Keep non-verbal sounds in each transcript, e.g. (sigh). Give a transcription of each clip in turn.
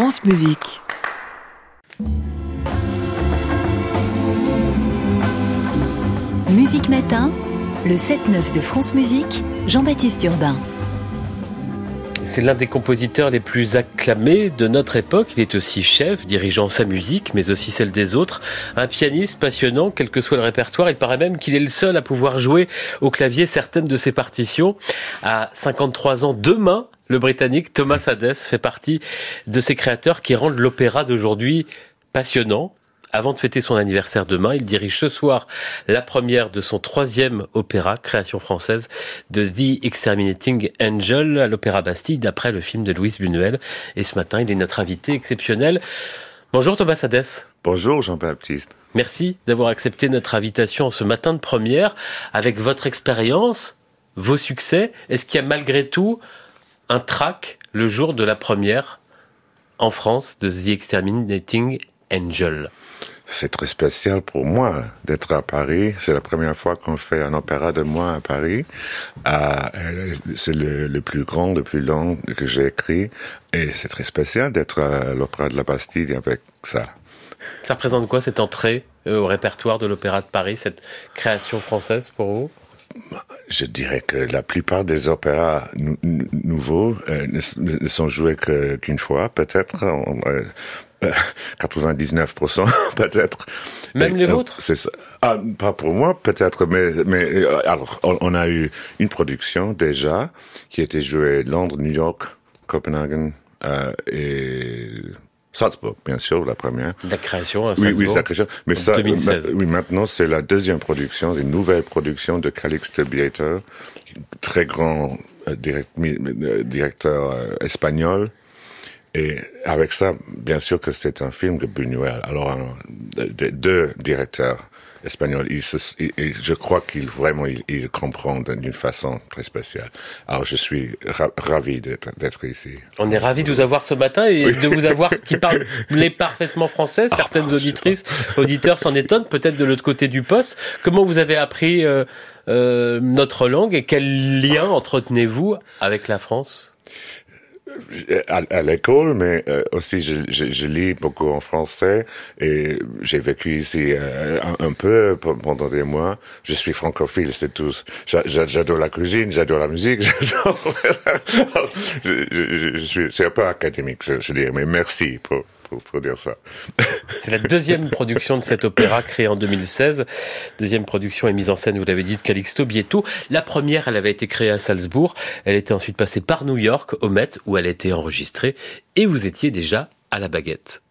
France Musique. Musique Matin, le 7-9 de France Musique, Jean-Baptiste Urbain. C'est l'un des compositeurs les plus acclamés de notre époque. Il est aussi chef, dirigeant sa musique, mais aussi celle des autres. Un pianiste passionnant, quel que soit le répertoire. Il paraît même qu'il est le seul à pouvoir jouer au clavier certaines de ses partitions. À 53 ans, demain, le Britannique Thomas Hades fait partie de ces créateurs qui rendent l'opéra d'aujourd'hui passionnant, avant de fêter son anniversaire demain, il dirige ce soir la première de son troisième opéra, création française, de The Exterminating Angel à l'Opéra Bastille, d'après le film de Louise Buñuel. Et ce matin, il est notre invité exceptionnel. Bonjour Thomas Hadès. Bonjour Jean-Baptiste. Merci d'avoir accepté notre invitation ce matin de première. Avec votre expérience, vos succès, est-ce qu'il y a malgré tout un track le jour de la première en France de The Exterminating Angel c'est très spécial pour moi d'être à Paris. C'est la première fois qu'on fait un opéra de moi à Paris. Euh, c'est le, plus grand, le plus long que j'ai écrit. Et c'est très spécial d'être à l'Opéra de la Bastille avec ça. Ça représente quoi cette entrée euh, au répertoire de l'Opéra de Paris, cette création française pour vous? Je dirais que la plupart des opéras nouveaux euh, ne, sont joués qu'une fois, peut-être. 99% (laughs) peut-être. Même les vôtres? C'est ça. Ah, pas pour moi peut-être, mais mais euh, alors on, a eu une production déjà qui était jouée Londres, New York, Copenhague euh, et Salzbourg, bien sûr, la première. La création à Salzbourg. Oui, oui, la création. Mais ça, 2016. oui, maintenant c'est la deuxième production, une nouvelle production de Calixte Bieter, très grand euh, directeur espagnol et avec ça, bien sûr que c'est un film de Buñuel. Alors, deux directeurs espagnols, et je crois qu'ils vraiment ils, comprennent d'une façon très spéciale. Alors, je suis ravi d'être ici. On est ravi de vous avoir ce matin et de vous avoir qui (laughs) parle parfaitement français. Ah, Certaines auditrices, (laughs) auditeurs s'en étonnent, peut-être de l'autre côté du poste. Comment vous avez appris euh, euh, notre langue et quel lien entretenez-vous avec la France? À, l'école, mais euh, aussi je, je, je, lis beaucoup en français et j'ai vécu ici euh, un, peu pendant des mois. Je suis francophile, c'est tout. J'adore la cuisine, j'adore la musique, (laughs) j'adore. je, je, suis, c'est un peu académique, je, je dirais, mais merci pour pour, dire ça. C'est la deuxième (laughs) production de cet opéra créé en 2016. Deuxième production et mise en scène, vous l'avez dit, de Calixto Bieto. La première, elle avait été créée à Salzbourg. Elle était ensuite passée par New York, au Met, où elle a été enregistrée. Et vous étiez déjà à la baguette.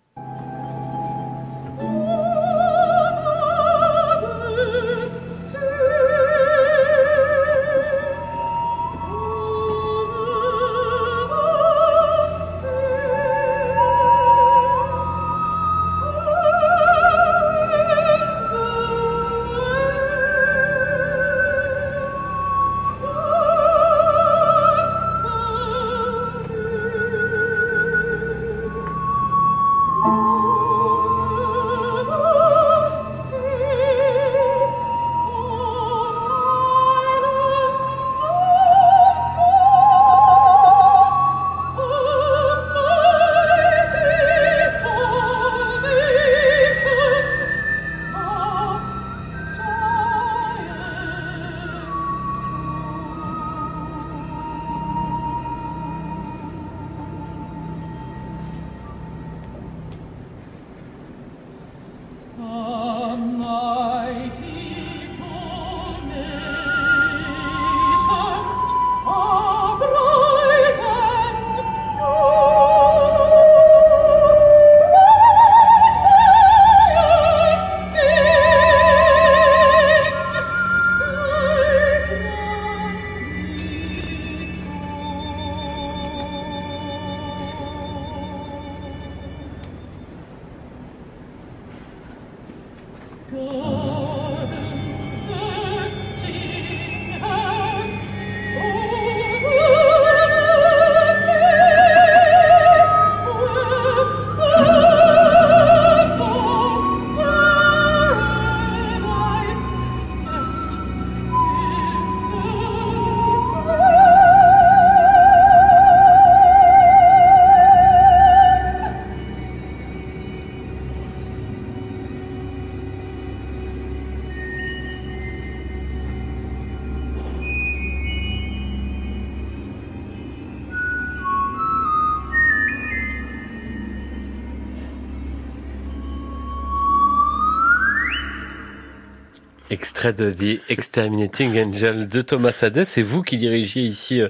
Extrait de The Exterminating Angel de Thomas Hadès. C'est vous qui dirigiez ici euh,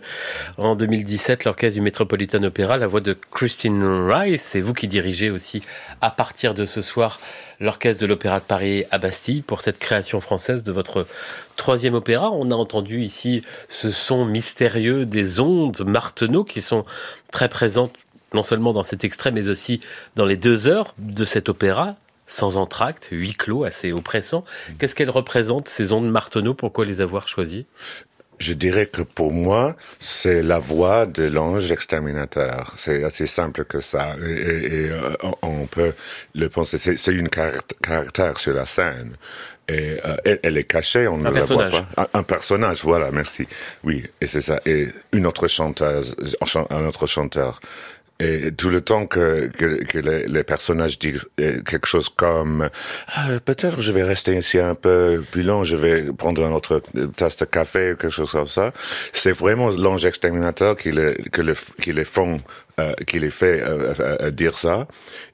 en 2017 l'orchestre du Metropolitan Opera, la voix de Christine Rice. C'est vous qui dirigez aussi à partir de ce soir l'orchestre de l'Opéra de Paris à Bastille pour cette création française de votre troisième opéra. On a entendu ici ce son mystérieux des ondes Marteneau qui sont très présentes non seulement dans cet extrait mais aussi dans les deux heures de cet opéra sans entracte, huis clos, assez oppressant. Qu'est-ce qu'elles représentent, ces ondes Marteneau Pourquoi les avoir choisies? Je dirais que pour moi, c'est la voix de l'ange exterminateur. C'est assez simple que ça. Et, euh, on peut le penser. C'est une caractère sur la scène. Et euh, elle, est cachée, on ne la voit pas. Un, un, personnage, voilà, merci. Oui, et c'est ça. Et une autre chanteuse, un autre chanteur. Et tout le temps que, que, que les, les, personnages disent euh, quelque chose comme ah, peut-être je vais rester ici un peu plus long, je vais prendre une autre tasse de café, quelque chose comme ça, c'est vraiment l'ange exterminateur qui les, qui les, qui les font, euh, qui les fait euh, euh dire ça,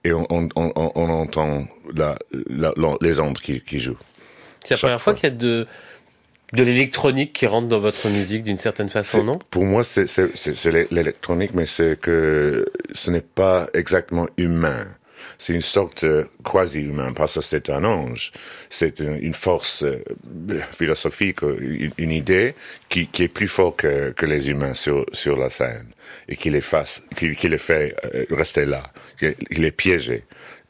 et on, on, on, on entend la, la, les ondes qui, qui jouent. C'est la première fois. qu'il y a de de l'électronique qui rentre dans votre musique d'une certaine façon, non? Pour moi, c'est l'électronique, mais c'est que ce n'est pas exactement humain. C'est une sorte quasi-humain, parce que c'est un ange. C'est une force euh, philosophique, une, idée qui, qui, est plus forte que, que, les humains sur, sur la scène et qui les, fasse, qui, qui les fait euh, rester là. Il les piégé.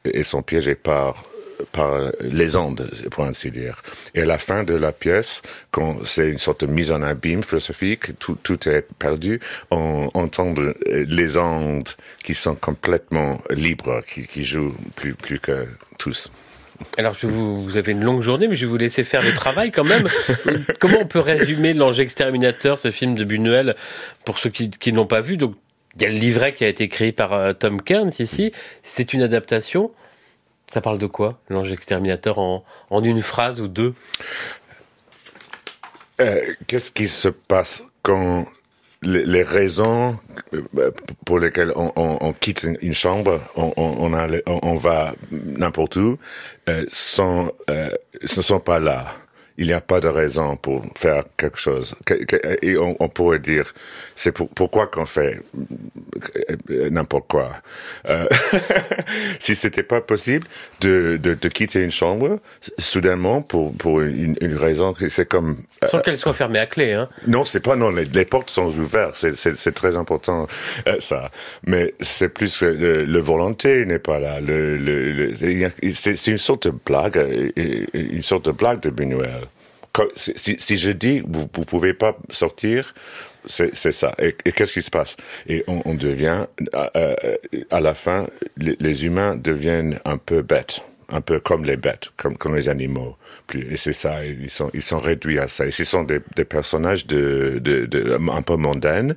Et sont piégés par par les ondes, pour ainsi dire. Et à la fin de la pièce, quand c'est une sorte de mise en abîme philosophique, tout, tout est perdu, on entend les ondes qui sont complètement libres, qui, qui jouent plus, plus que tous. Alors, je vous, vous, avez une longue journée, mais je vais vous laisser faire le travail quand même. (laughs) Comment on peut résumer L'Ange Exterminateur, ce film de Buñuel, pour ceux qui, qui ne l'ont pas vu? Donc, il y a le livret qui a été créé par euh, Tom Kearns ici. C'est une adaptation. Ça parle de quoi, l'ange exterminateur, en, en une phrase ou deux? Euh, Qu'est-ce qui se passe quand les, raisons euh, pour lesquelles on, quitte une chambre, on, va n'importe où, euh, euh, ne sont pas là? Il n'y a pas de raison pour faire quelque chose. Et on, on pourrait dire, c'est pour, pourquoi qu'on fait euh, n'importe quoi. Euh, (laughs) si c'était pas possible de, de, de, quitter une chambre soudainement pour, pour une, une raison, c'est comme euh, sans qu'elle soit fermée à clé. Hein. Non, c'est pas non. Les, les, portes sont ouvertes. C'est très important euh, ça. Mais c'est plus que le, le, volonté n'est pas là. Le, le c'est une sorte de blague, une sorte de blague de Buñuel si, si, je dis vous vous pouvez pas sortir, c'est ça. Et, qu'est-ce qui se passe? Et on, on devient à, à, la fin, les, les, humains deviennent un peu bêtes, un peu comme les bêtes, comme comme les animaux. Plus et c'est ça. Ils sont ils sont réduits à ça. Et ce sont des, des personnages de, de, de un peu mondaines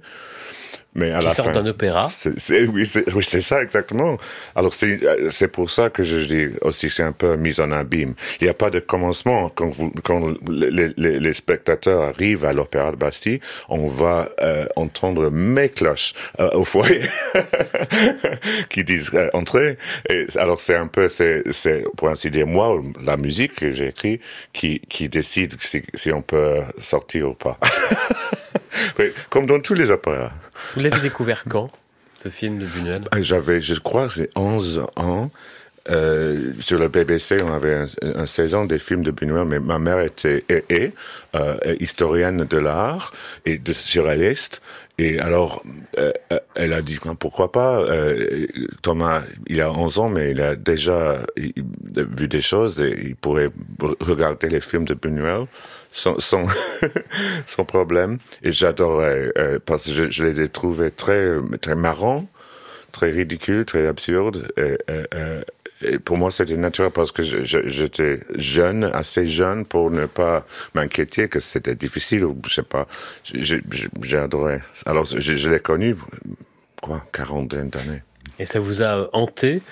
mais à qui la sort d'un opéra. C'est, oui, c'est, oui, c'est ça exactement. Alors c'est, c'est pour ça que je dis aussi c'est un peu mise en abîme. Il n'y a pas de commencement quand vous, quand les, les, les spectateurs arrivent à l'opéra de Bastille, on va euh, entendre mes cloches euh, au foyer (laughs) qui disent euh, entrez. Et alors c'est un peu c'est, c'est pour ainsi dire moi la musique que j'ai écrit qui qui décide si, si on peut sortir ou pas. (laughs) oui, comme dans tous les opéras. Vous l'avez découvert quand, ce film de Buñuel? Ah, J'avais, je crois, j'ai 11 ans. Euh, sur le BBC, on avait un, un, saison des films de Buñuel, mais ma mère était et, euh, historienne de l'art et de surréaliste. Et alors, euh, elle a dit pourquoi pas. Thomas, il a 11 ans, mais il a déjà vu des choses et il pourrait regarder les films de Buñuel sans, sans, sans problème. Et j'adorais, euh, parce que je, je les ai trouvés très, très marrants, très ridicules, très absurdes. Et, et, et pour moi, c'était naturel parce que j'étais jeune, assez jeune pour ne pas m'inquiéter que c'était difficile ou je sais pas. J'ai adoré. Alors, je, je l'ai connu, quoi, quarantaine d'années. Et ça vous a hanté?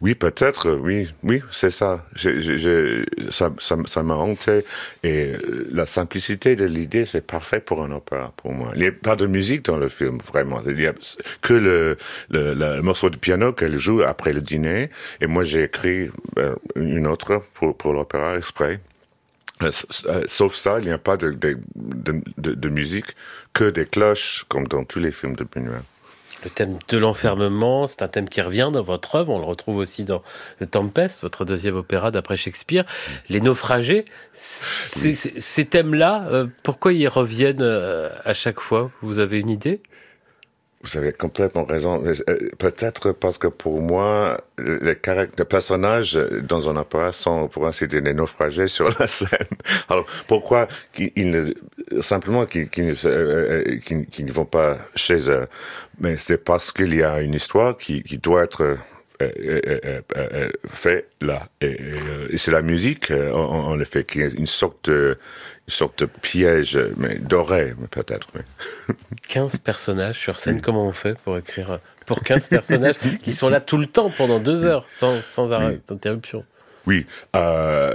Oui, peut-être, oui, oui, c'est ça. J'ai, j'ai, ça, ça, ça m'a hanté. Et euh, la simplicité de l'idée, c'est parfait pour un opéra, pour moi. Il n'y a pas de musique dans le film, vraiment. Il n'y a que le, le, le, morceau de piano qu'elle joue après le dîner. Et moi, j'ai écrit euh, une autre pour, pour l'opéra exprès. sauf ça, il n'y a pas de, de, de, de, musique que des cloches, comme dans tous les films de Buñuel. Le thème de l'enfermement, c'est un thème qui revient dans votre œuvre. On le retrouve aussi dans The Tempest, votre deuxième opéra d'après Shakespeare. Les naufragés, ces thèmes-là, euh, pourquoi ils reviennent euh, à chaque fois? Vous avez une idée? Vous avez complètement raison. Euh, peut-être parce que pour moi, les, les personnages dans un opéra sont, pour ainsi dire, des naufragés sur la scène. (laughs) Alors, pourquoi ils ne, simplement qu'ils ne, ne vont pas chez eux? Mais c'est parce qu'il y a une histoire qui, qui doit être euh, euh, euh, faite là. Et, c'est la musique, en, effet, qui est une sorte de, une sorte de piège, mais doré, peut-être. Mais... (laughs) 15 personnages sur scène, comment on fait pour écrire pour 15 personnages qui sont là tout le temps pendant deux heures, sans, sans arrêt d'interruption? Oui, euh,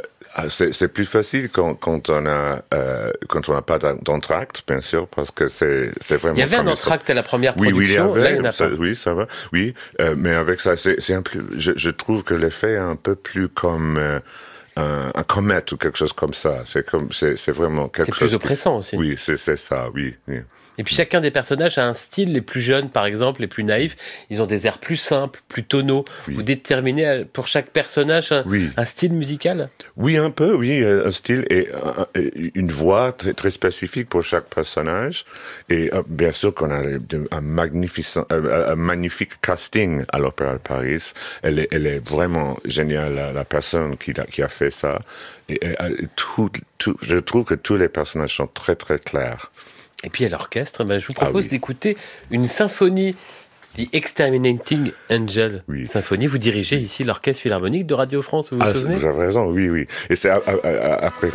c'est plus facile quand, quand on a euh, quand on n'a pas d'entracte, bien sûr, parce que c'est c'est vraiment. Il y avait un entracte à la première production. Oui, oui, il y avait. Là, ça, oui, ça va. Oui, euh, mais avec ça, c'est un peu. Je, je, trouve que l'effet est un peu plus comme. Euh, un, un comète ou quelque chose comme ça. C'est comme, c'est, c'est vraiment quelque chose. C'est plus oppressant aussi. Oui, c'est, c'est ça, oui, oui. Et puis chacun des personnages a un style. Les plus jeunes, par exemple, les plus naïfs, ils ont des airs plus simples, plus tonaux. Vous déterminez pour chaque personnage un, style musical Oui, un peu, oui, un style et, une voix très, très, spécifique pour chaque personnage. Et euh, bien sûr qu'on a un, euh, magnifique casting à l'Opéra de Paris. Elle est, elle est vraiment géniale, la, personne qui a, qui a fait ça. Et, tout, tout, je trouve que tous les personnages sont très très clairs. Et puis à l'orchestre, ben, je vous ah propose d'écouter une symphonie, The Exterminating Angel Symphonie. Vous dirigez ici l'orchestre philharmonique de Radio France, vous vous ah, souvenez Vous avez raison, oui, oui. Et c'est après,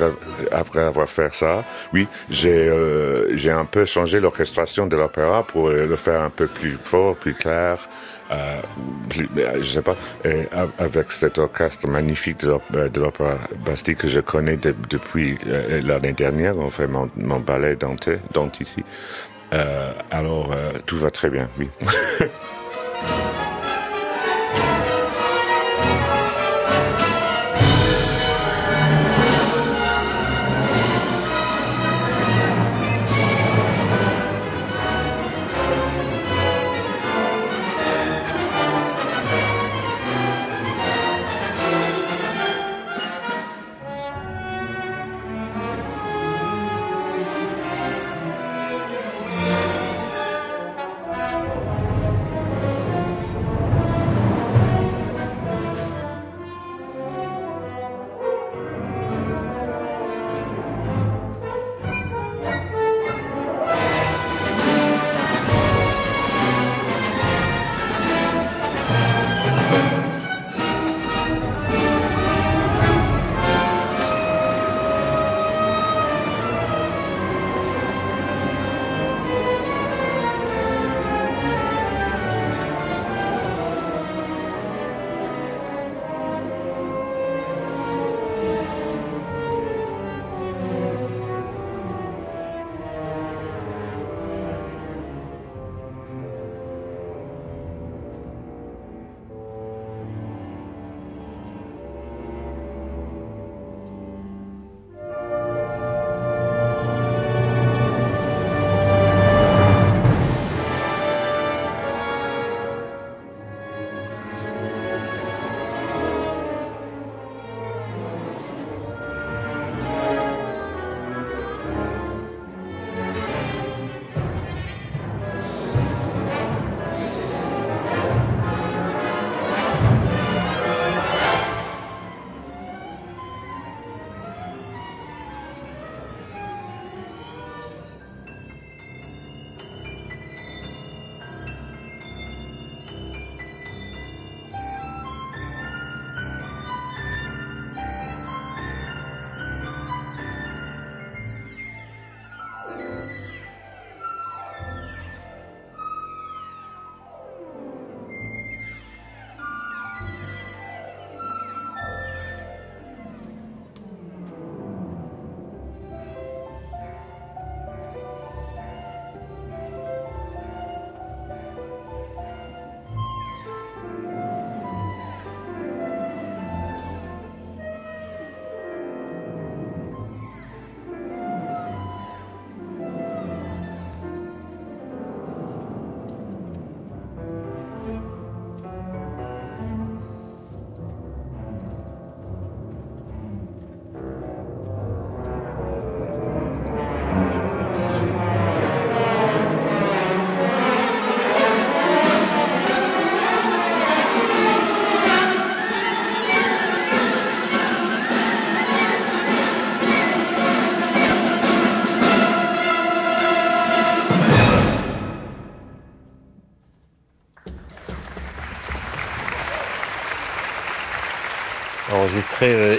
après avoir fait ça, oui, j'ai euh, j'ai un peu changé l'orchestration de l'opéra pour le faire un peu plus fort, plus clair. Euh, je sais pas, avec cet orchestre magnifique de l'Opéra Bastille que je connais depuis euh, l'année dernière, on fait mon, mon ballet Dante, Dante ici. Euh, alors, euh, tout va très bien, oui. (laughs)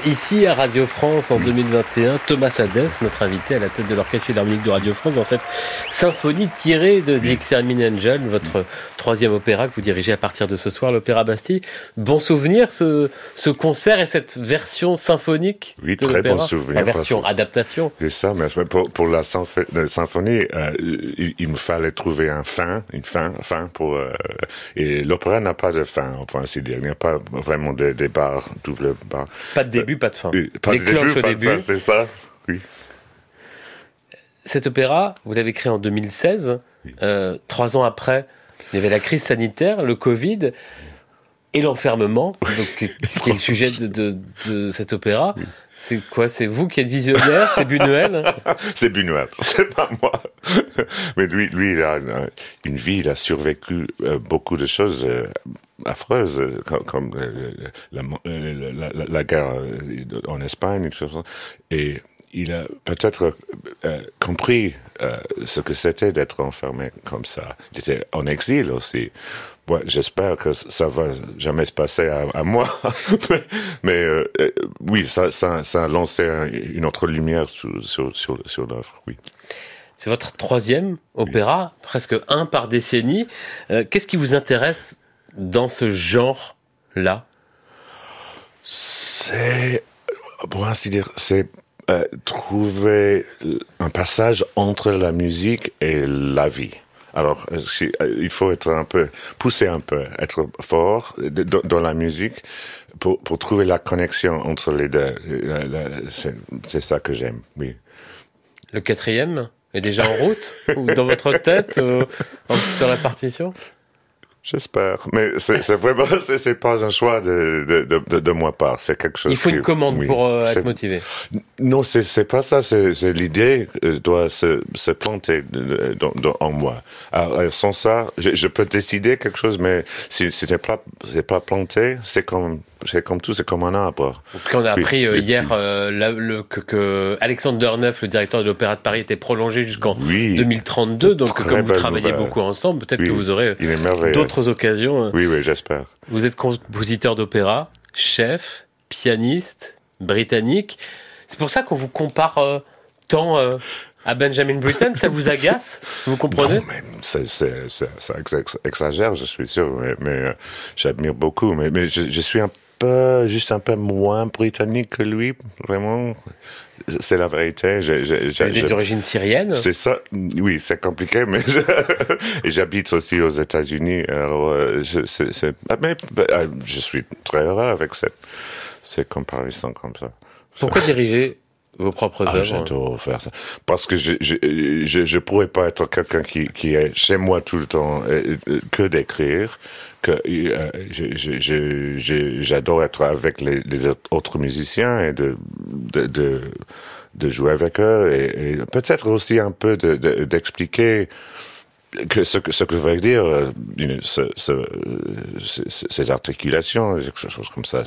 ici à Radio France en 2021, Thomas Hadès, notre invité à la tête de l'Orchestre Philharmonique de Radio France, dans cette symphonie tirée de The Extermin Angel, votre troisième opéra que vous dirigez à partir de ce soir, l'Opéra Bastille. Bon souvenir, ce, ce concert et cette version symphonique Oui, très bon souvenir. La version adaptation. C'est ça, mais pour, pour la symphonie, euh, il, me fallait trouver un fin, une fin, fin pour... Euh, et l'opéra n'a pas de fin, enfin, c'est dire. Il n'y a pas vraiment de, des barres double pas de début, pas de fin. Les cloches au début. C'est ça, oui. Cet opéra, vous l'avez créé en 2016. Euh, trois ans après, il y avait la crise sanitaire, le Covid et l'enfermement, ce (laughs) qui est le sujet de, de, cet opéra. C'est quoi C'est vous qui êtes visionnaire C'est Buñuel (laughs) C'est Buñuel, (laughs) c'est pas moi. Mais lui, lui, il a une vie, il a survécu euh, beaucoup de choses euh, affreuses, comme, euh, la, guerre en Espagne, et il a peut-être compris ce que c'était d'être enfermé comme ça. Il était en exil aussi. Ouais, j'espère que ça va jamais se passer à, moi. (laughs) mais euh, euh, oui, ça, ça, ça, a lancé une autre lumière sur, sur, sur, sur l'œuvre, oui. C'est votre troisième opéra, presque un par décennie. Euh, qu'est-ce qui vous intéresse dans ce genre-là? C'est, pour ainsi dire, c'est trouver un passage entre la musique et la vie. Alors, euh, euh, il faut être un peu, pousser un peu, être fort dans la musique pour, pour trouver la connexion entre les deux. C'est ça que j'aime, oui. Le quatrième est déjà en route ou dans votre tête euh, sur la partition? J'espère, mais c'est vraiment (laughs) c'est pas un choix de de, de, de moi part, c'est quelque chose. Il faut une commande pour euh, être motivé. Non, c'est c'est pas ça, c'est l'idée doit se se planter dans, dans, en moi. Alors, euh, sans ça, je, je, peux décider quelque chose, mais si c'était pas c'est pas planté, c'est comme c'est comme tout, c'est comme un arbre. on a appris euh, hier euh, le, que, que, Alexandre Derneuf, le directeur de l'Opéra de Paris, était prolongé jusqu'en 2032. Donc, comme vous travaillez beaucoup ensemble, peut-être que vous aurez d'autres occasions. Oui, oui, j'espère. Vous êtes compositeur d'opéra, chef, pianiste, britannique. C'est pour ça qu'on vous compare euh, tant à Benjamin Britten, ça vous (laughs) agace? Vous comprenez? Non, mais c'est, ça exagère, je suis sûr, mais, j'admire beaucoup. Mais, mais je, je, suis un juste un peu moins britannique que lui, vraiment. C'est la vérité. J'ai, des origines syriennes? C'est ça. Oui, c'est compliqué, mais (laughs) et j'habite aussi aux États-Unis. Alors, euh, je, c'est, ah, mais, ah, je suis très heureux avec cette, ces comparaisons comme ça. Pourquoi diriger vos propres ah, œuvres J'adore faire ça. Parce que je, je, je, je pourrais pas être quelqu'un qui, qui est chez moi tout le temps euh, que d'écrire, que euh, j'adore être avec les, les, autres musiciens et de, de, de, de jouer avec eux et, et peut-être aussi un peu d'expliquer de, que ce que ce que veut dire euh, ce, ce, ces articulations quelque chose comme ça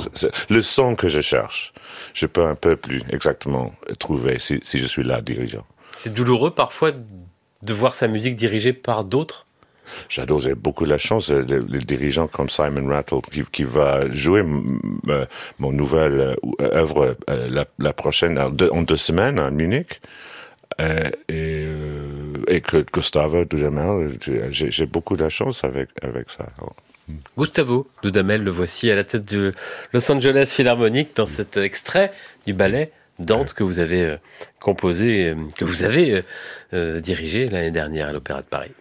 le son que je cherche je peux un peu plus exactement trouver si, si je suis là dirigeant c'est douloureux parfois de voir sa musique dirigée par d'autres? J'adore, j'ai beaucoup la chance, les, euh, les, dirigeants comme Simon Rattle qui, qui va jouer euh, mon nouvelle œuvre la, la, prochaine en deux, en deux semaines à Munich. Euh, et, euh, et que Gustavo Dudamel, j'ai beaucoup de chance avec, avec ça. Gustavo Dudamel, le voici à la tête de Los Angeles Philharmonic dans cet extrait du ballet Dante que vous avez euh, composé, que vous avez dirigé l'année dernière à l'Opéra de Paris.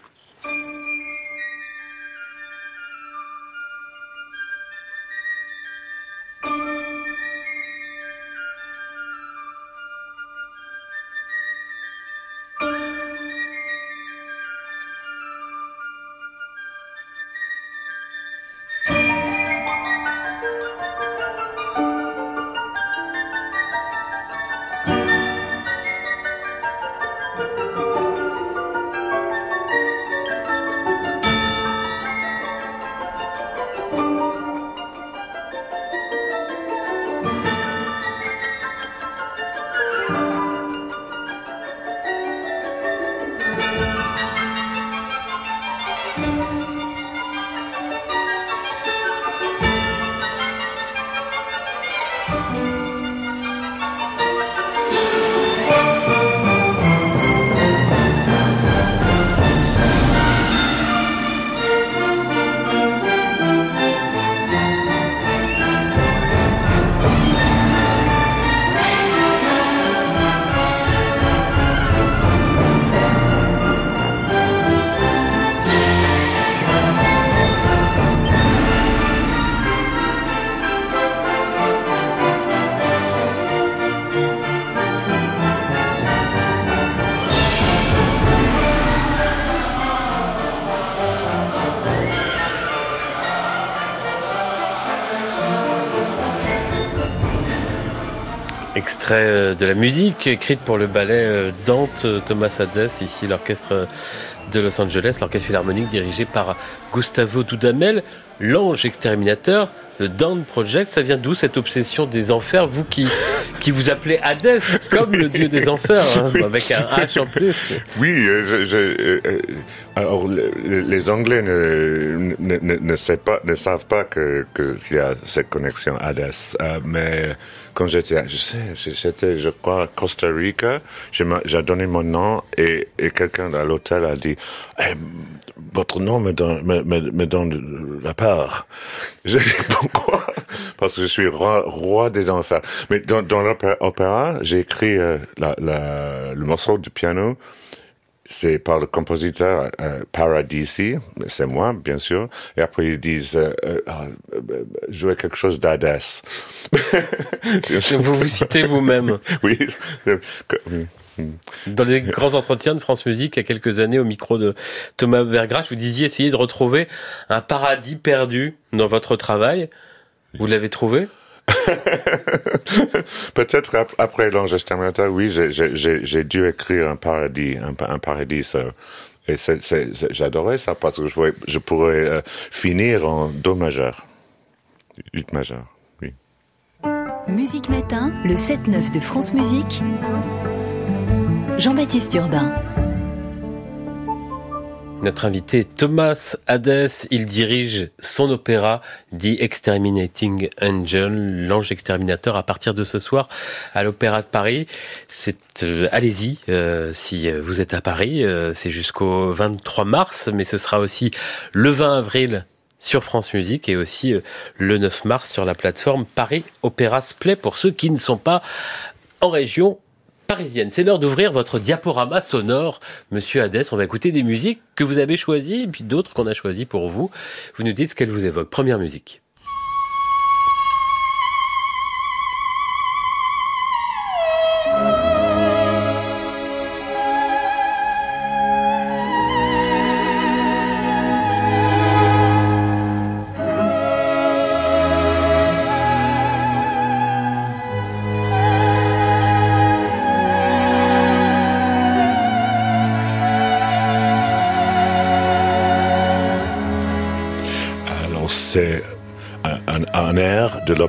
Euh, de la musique écrite pour le ballet euh, Dante, euh, Thomas Hades, ici l'orchestre de Los Angeles, l'orchestre philharmonique dirigé par Gustavo Dudamel, l'ange exterminateur, le Dante Project. Ça vient d'où cette obsession des enfers Vous qui, qui vous appelez Hadès, comme le dieu des enfers, hein, avec un H en plus. Oui, je, je, alors les Anglais ne, ne, ne, savent pas, que qu'il y a cette connexion Hadès, mais quand j'étais, je sais, j'étais, je crois, Costa Rica, j'ai donné mon nom et, et quelqu'un à l'hôtel a dit, eh, votre nom me donne, me, me, me donne la part. J'ai dit, (laughs) pourquoi? Parce que je suis roi, roi des enfers. Mais dans, dans l'opéra, j'ai écrit euh, la, la, le morceau du piano c'est par le compositeur euh, Paradisi, c'est moi, bien sûr. Et après, ils disent euh, euh, ah, euh jouer quelque chose d'Hadès. vous vous citez vous-même. (laughs) oui. Dans les grands entretiens de France Musique, il y a quelques années, au micro de Thomas Vergrache, vous disiez essayer de retrouver un paradis perdu dans votre travail. Vous l'avez trouvé? (laughs) Peut-être après l'Ange exterminateur, oui, j'ai dû écrire un paradis, un, un paradis. et j'adorais ça parce que je, je pourrais euh, finir en Do majeur, Ut majeur, oui. Musique Matin, le 7-9 de France Musique. Jean-Baptiste Urbain. Notre invité Thomas Hades, il dirige son opéra The Exterminating Angel, l'ange exterminateur à partir de ce soir à l'Opéra de Paris. C'est euh, allez-y euh, si vous êtes à Paris, euh, c'est jusqu'au 23 mars mais ce sera aussi le 20 avril sur France Musique et aussi le 9 mars sur la plateforme Paris Opéra Play pour ceux qui ne sont pas en région C'est l'heure d'ouvrir votre diaporama sonore, Monsieur Hadès. On va écouter des musiques que vous avez choisies et puis d'autres qu'on a choisies pour vous. Vous nous dites ce qu'elles vous évoquent. Première musique.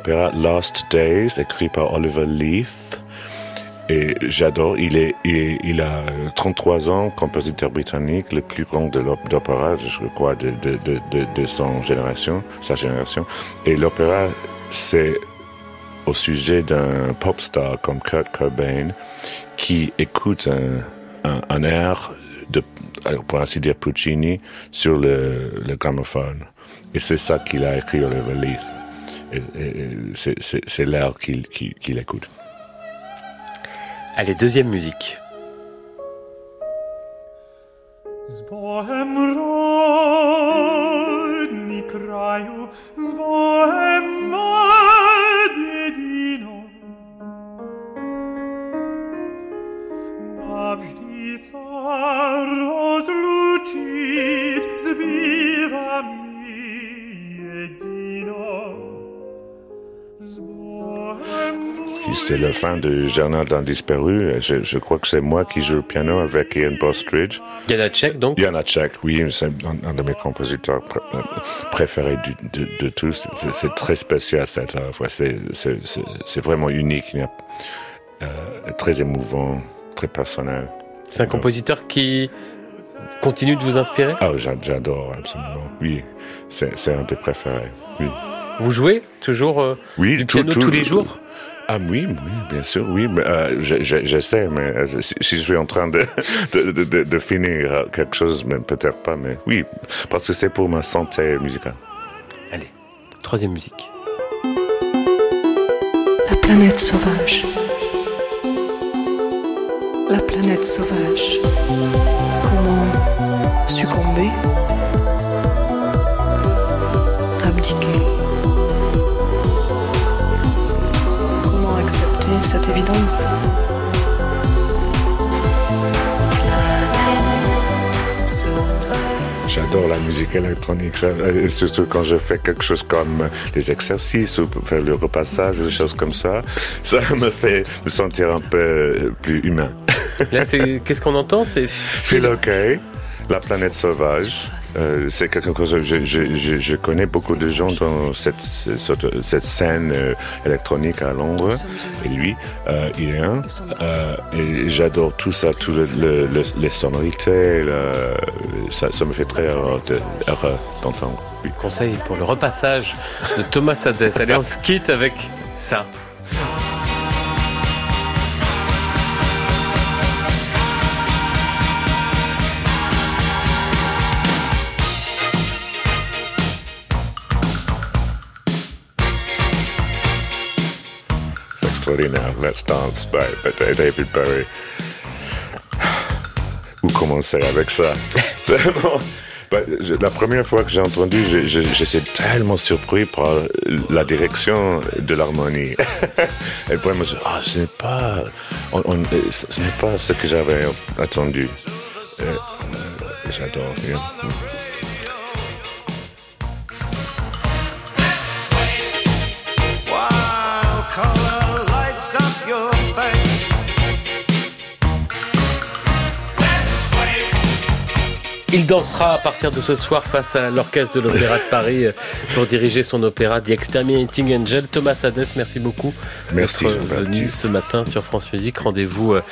L'opéra Lost Days, écrit par Oliver Leith. Et j'adore, il est, il, a 33 ans, compositeur britannique, le plus grand de l'opéra, je crois, de, de, de, de, son génération, sa génération. Et l'opéra, c'est au sujet d'un pop star comme Kurt Cobain, qui écoute un, un, air de, pour ainsi dire, Puccini sur le, le gramophone. Et c'est ça qu'il a écrit Oliver Leith c'est l'air qu'il qu'il écoute. Allez, deuxième musique. C'est la fin de Journal d'un disparu. Je, je, crois que c'est moi qui joue le piano avec Ian Bostridge. Janacek, donc? Janacek, oui, c'est un, un, de mes compositeurs euh, préférés du, de, de, tous. C'est très spécial cette œuvre. C'est vraiment unique, euh, très émouvant, très personnel. C'est un compositeur qui continue de vous inspirer? Ah, j'adore, absolument. Oui, c'est un des préférés. Oui. Vous jouez toujours euh, oui, du piano tous les jours? Ah oui, oui, bien sûr, oui. Mais, euh, J'essaie, mais euh, si, je suis en train de, (laughs) de, de, de finir quelque chose, mais peut-être pas, mais oui, parce que c'est pour ma santé musicale. Allez, troisième musique. La planète sauvage. La planète sauvage. Comment succomber cette évidence. j'adore la musique électronique, surtout quand je fais quelque chose comme des exercices ou faire le repassage, des choses comme ça. Ça me fait me sentir un peu plus humain. Là, qu'est-ce qu'on entend? C'est Feel OK, La planète sauvage. Euh, c'est quelque chose. Je, je, connais beaucoup de gens dans cette, scène euh, électronique à Londres. Et lui, euh, il est un. J'adore tout ça, tout le, le, les sonorités. ça, me fait très heureux d'entendre. Conseil pour le repassage de Thomas Hadès. Allez, on se avec ça. Now, Let's Dance by, David Bowie. Où commencer avec ça? (laughs) Bah, La première fois que j'ai entendu, j'étais tellement surpris par la direction de l'harmonie. (laughs) Et vraiment, ah, ce n'est pas, ce n'est pas ce que j'avais attendu. Euh, j'adore. Il dansera à partir de ce soir face à l'orchestre de l'Opéra de Paris euh, pour diriger son opéra The Exterminating Angel. Thomas Hadès, merci beaucoup merci d'être venu ce matin sur France Musique. Rendez-vous euh,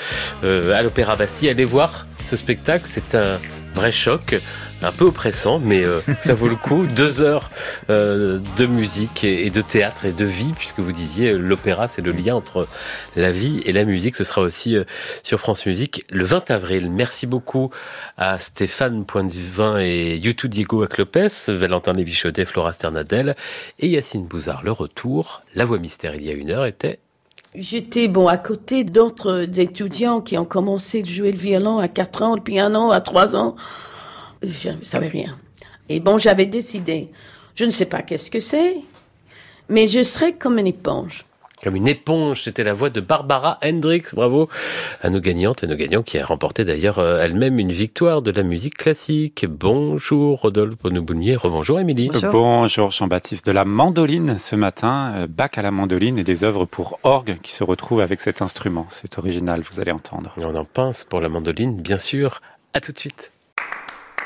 euh, à l'Opéra Bastille. Allez voir ce spectacle, c'est un vrai choc un peu oppressant, mais euh, (laughs) ça vaut le coup. Deux heures euh, de musique et, de théâtre et de vie, puisque vous disiez euh, l'opéra, c'est le lien entre la vie et la musique. Ce sera aussi sur France Musique le 20 avril. Merci beaucoup à Stéphane Pointvin et YouTube Diego Aclopes, Valentin Lévichaudet, Flora Sternadel et Yacine Bouzard. Le retour, la voix mystère il y a une heure était J'étais bon à côté d'autres étudiants qui ont commencé de jouer le violon à 4 ans, le piano à 3 ans je ne savais rien. Et bon, j'avais décidé, je ne sais pas qu'est-ce que c'est, mais je serai comme une éponge. Comme une éponge, c'était la voix de Barbara Hendricks. Bravo à nos gagnantes et nos gagnants qui a remporté d'ailleurs euh, elle-même une victoire de la musique classique. Bonjour Rodolphe Bonobounier, rebonjour Émilie. Bonjour Jean-Baptiste. De la mandoline ce matin, euh, bac à la mandoline et des œuvres pour orgue qui se retrouvent avec cet instrument. C'est original, vous allez entendre. On en pince pour la mandoline, bien sûr. À tout de suite